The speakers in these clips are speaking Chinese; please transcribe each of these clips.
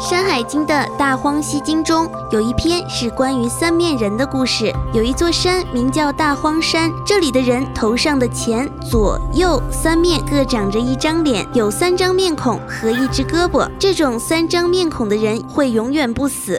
山海经》的大荒西经中有一篇是关于三面人的故事。有一座山名叫大荒山，这里的人头上的前、左、右三面各长着一张脸，有三张面孔和一只胳膊。这种三张面孔的人会永远不死。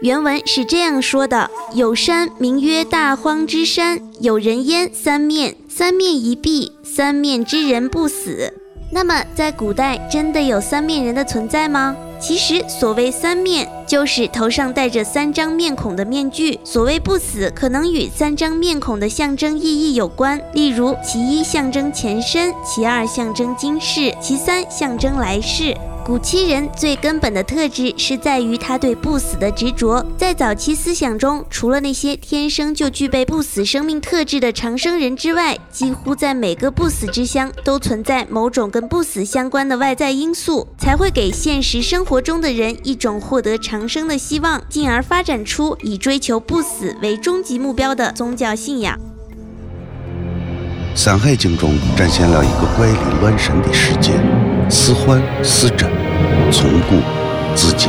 原文是这样说的：有山名曰大荒之山，有人焉三面，三面一闭，三面之人不死。那么，在古代真的有三面人的存在吗？其实，所谓三面，就是头上戴着三张面孔的面具。所谓不死，可能与三张面孔的象征意义有关。例如，其一象征前身，其二象征今世，其三象征来世。古期人最根本的特质是在于他对不死的执着。在早期思想中，除了那些天生就具备不死生命特质的长生人之外，几乎在每个不死之乡都存在某种跟不死相关的外在因素，才会给现实生活中的人一种获得长生的希望，进而发展出以追求不死为终极目标的宗教信仰。《山海经》中展现了一个怪力乱神的世界，思欢思枕，从故自己。